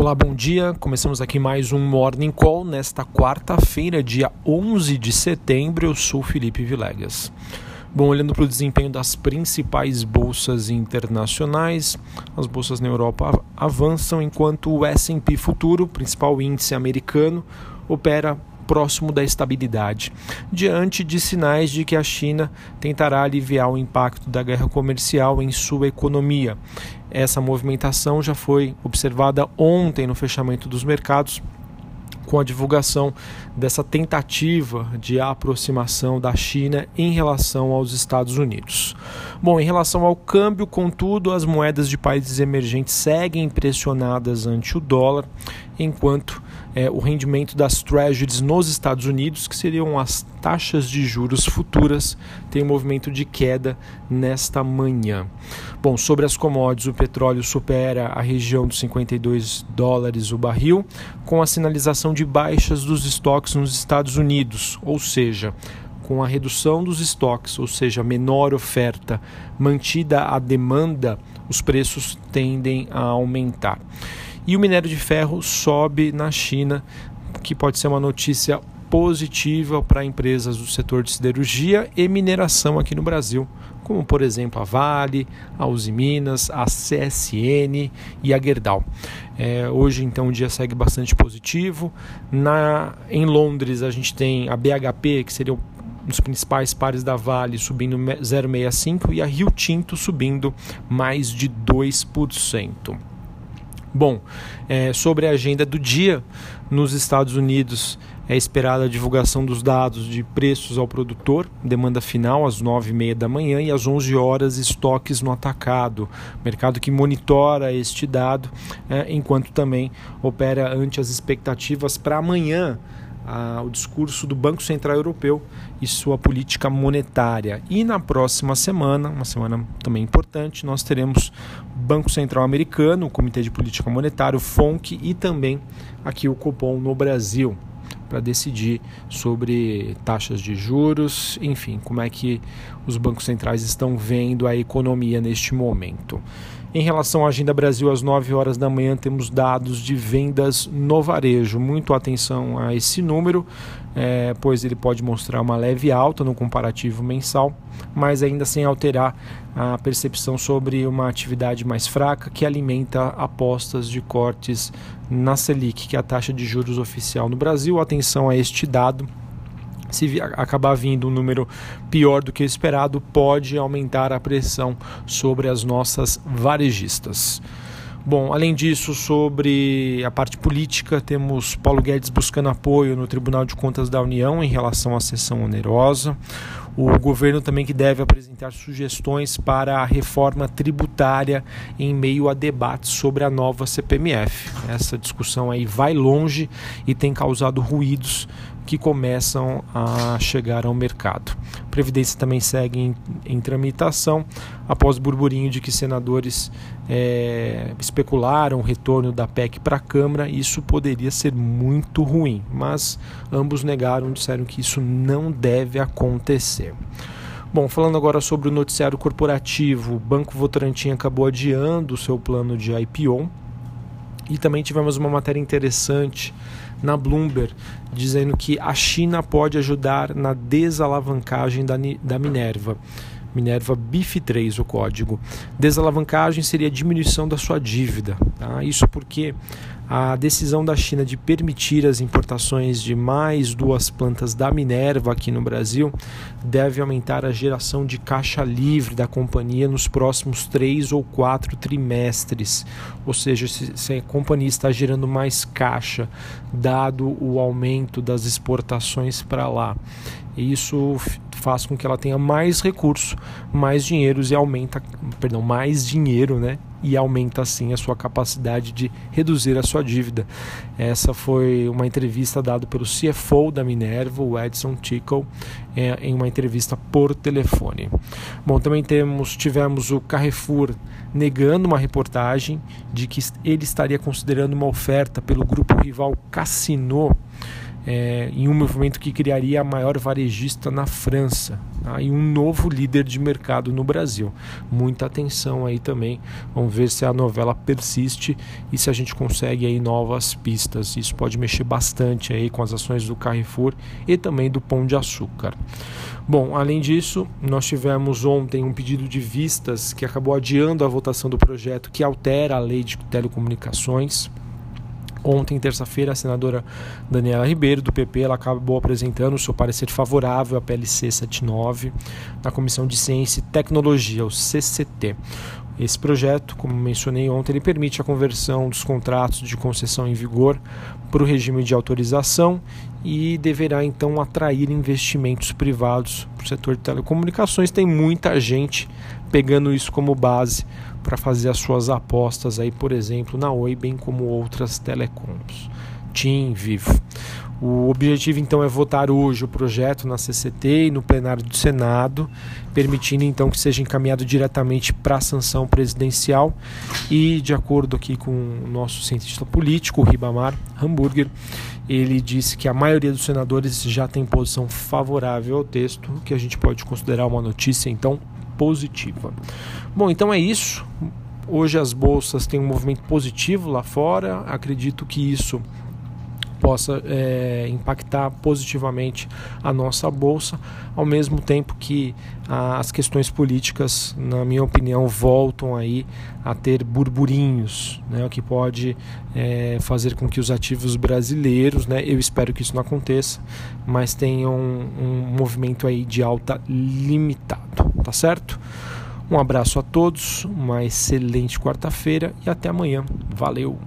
Olá, bom dia. Começamos aqui mais um Morning Call nesta quarta-feira, dia 11 de setembro. Eu sou Felipe Vilegas. Bom, olhando para o desempenho das principais bolsas internacionais, as bolsas na Europa avançam enquanto o S&P Futuro, principal índice americano, opera próximo da estabilidade, diante de sinais de que a China tentará aliviar o impacto da guerra comercial em sua economia. Essa movimentação já foi observada ontem no fechamento dos mercados com a divulgação dessa tentativa de aproximação da China em relação aos Estados Unidos. Bom, em relação ao câmbio, contudo, as moedas de países emergentes seguem pressionadas ante o dólar, enquanto é, o rendimento das treasuries nos Estados Unidos, que seriam as taxas de juros futuras, tem um movimento de queda nesta manhã. Bom, sobre as commodities, o petróleo supera a região dos 52 dólares o barril, com a sinalização de baixas dos estoques nos Estados Unidos, ou seja, com a redução dos estoques, ou seja, menor oferta, mantida a demanda, os preços tendem a aumentar. E o minério de ferro sobe na China, que pode ser uma notícia positiva para empresas do setor de siderurgia e mineração aqui no Brasil, como por exemplo a Vale, a Uzi Minas, a CSN e a Gerdau. É, hoje então o dia segue bastante positivo. Na, em Londres a gente tem a BHP, que seria um dos principais pares da Vale, subindo 0,65 e a Rio Tinto subindo mais de 2%. Bom, é, sobre a agenda do dia, nos Estados Unidos é esperada a divulgação dos dados de preços ao produtor, demanda final às 9h30 da manhã e às 11 horas estoques no atacado. Mercado que monitora este dado, é, enquanto também opera ante as expectativas para amanhã o discurso do Banco Central Europeu e sua política monetária. E na próxima semana, uma semana também importante, nós teremos Banco Central Americano, o Comitê de Política Monetária, o FONC e também aqui o Copom no Brasil para decidir sobre taxas de juros, enfim, como é que os bancos centrais estão vendo a economia neste momento. Em relação à Agenda Brasil, às 9 horas da manhã, temos dados de vendas no varejo. Muito atenção a esse número, é, pois ele pode mostrar uma leve alta no comparativo mensal, mas ainda sem alterar a percepção sobre uma atividade mais fraca que alimenta apostas de cortes na Selic, que é a taxa de juros oficial no Brasil. Atenção a este dado se acabar vindo um número pior do que esperado, pode aumentar a pressão sobre as nossas varejistas. Bom, além disso, sobre a parte política, temos Paulo Guedes buscando apoio no Tribunal de Contas da União em relação à sessão onerosa. O governo também que deve apresentar sugestões para a reforma tributária em meio a debates sobre a nova CPMF. Essa discussão aí vai longe e tem causado ruídos que começam a chegar ao mercado. A Previdência também segue em, em tramitação após burburinho de que senadores é, especularam o retorno da PEC para a Câmara. Isso poderia ser muito ruim, mas ambos negaram, disseram que isso não deve acontecer. Bom, falando agora sobre o noticiário corporativo, o Banco Votorantim acabou adiando o seu plano de IPO e também tivemos uma matéria interessante na Bloomberg dizendo que a China pode ajudar na desalavancagem da, da Minerva. Minerva BIF3, o código. Desalavancagem seria diminuição da sua dívida. Tá? Isso porque a decisão da China de permitir as importações de mais duas plantas da Minerva aqui no Brasil deve aumentar a geração de caixa livre da companhia nos próximos três ou quatro trimestres. Ou seja, se, a companhia está gerando mais caixa, dado o aumento das exportações para lá. Isso faz com que ela tenha mais recursos, mais dinheiro e aumenta, perdão, mais dinheiro, né? E aumenta assim a sua capacidade de reduzir a sua dívida. Essa foi uma entrevista dada pelo CFO da Minerva, o Edson Tickle, é, em uma entrevista por telefone. Bom, também temos, tivemos o Carrefour negando uma reportagem de que ele estaria considerando uma oferta pelo grupo rival Cassino é, em um movimento que criaria a maior varejista na França tá? e um novo líder de mercado no Brasil. Muita atenção aí também. Vamos ver se a novela persiste e se a gente consegue aí novas pistas. Isso pode mexer bastante aí com as ações do Carrefour e também do Pão de Açúcar. Bom, além disso, nós tivemos ontem um pedido de vistas que acabou adiando a votação do projeto que altera a lei de telecomunicações. Ontem, terça-feira, a senadora Daniela Ribeiro, do PP, ela acabou apresentando o seu parecer favorável à PLC 79 na Comissão de Ciência e Tecnologia, o CCT. Esse projeto, como mencionei ontem, ele permite a conversão dos contratos de concessão em vigor para o regime de autorização e deverá então atrair investimentos privados para o setor de telecomunicações. Tem muita gente pegando isso como base para fazer as suas apostas aí, por exemplo, na Oi, bem como outras telecoms. TIM, Vivo. O objetivo então é votar hoje o projeto na CCT e no plenário do Senado, permitindo então que seja encaminhado diretamente para a sanção presidencial e de acordo aqui com o nosso cientista político, o Ribamar Hamburger, ele disse que a maioria dos senadores já tem posição favorável ao texto, que a gente pode considerar uma notícia então positiva. Bom, então é isso. Hoje as bolsas têm um movimento positivo lá fora. Acredito que isso possa é, impactar positivamente a nossa bolsa, ao mesmo tempo que as questões políticas, na minha opinião, voltam aí a ter burburinhos, né, o que pode é, fazer com que os ativos brasileiros, né, eu espero que isso não aconteça, mas tenham um, um movimento aí de alta limitado, tá certo? Um abraço a todos, uma excelente quarta-feira e até amanhã. Valeu!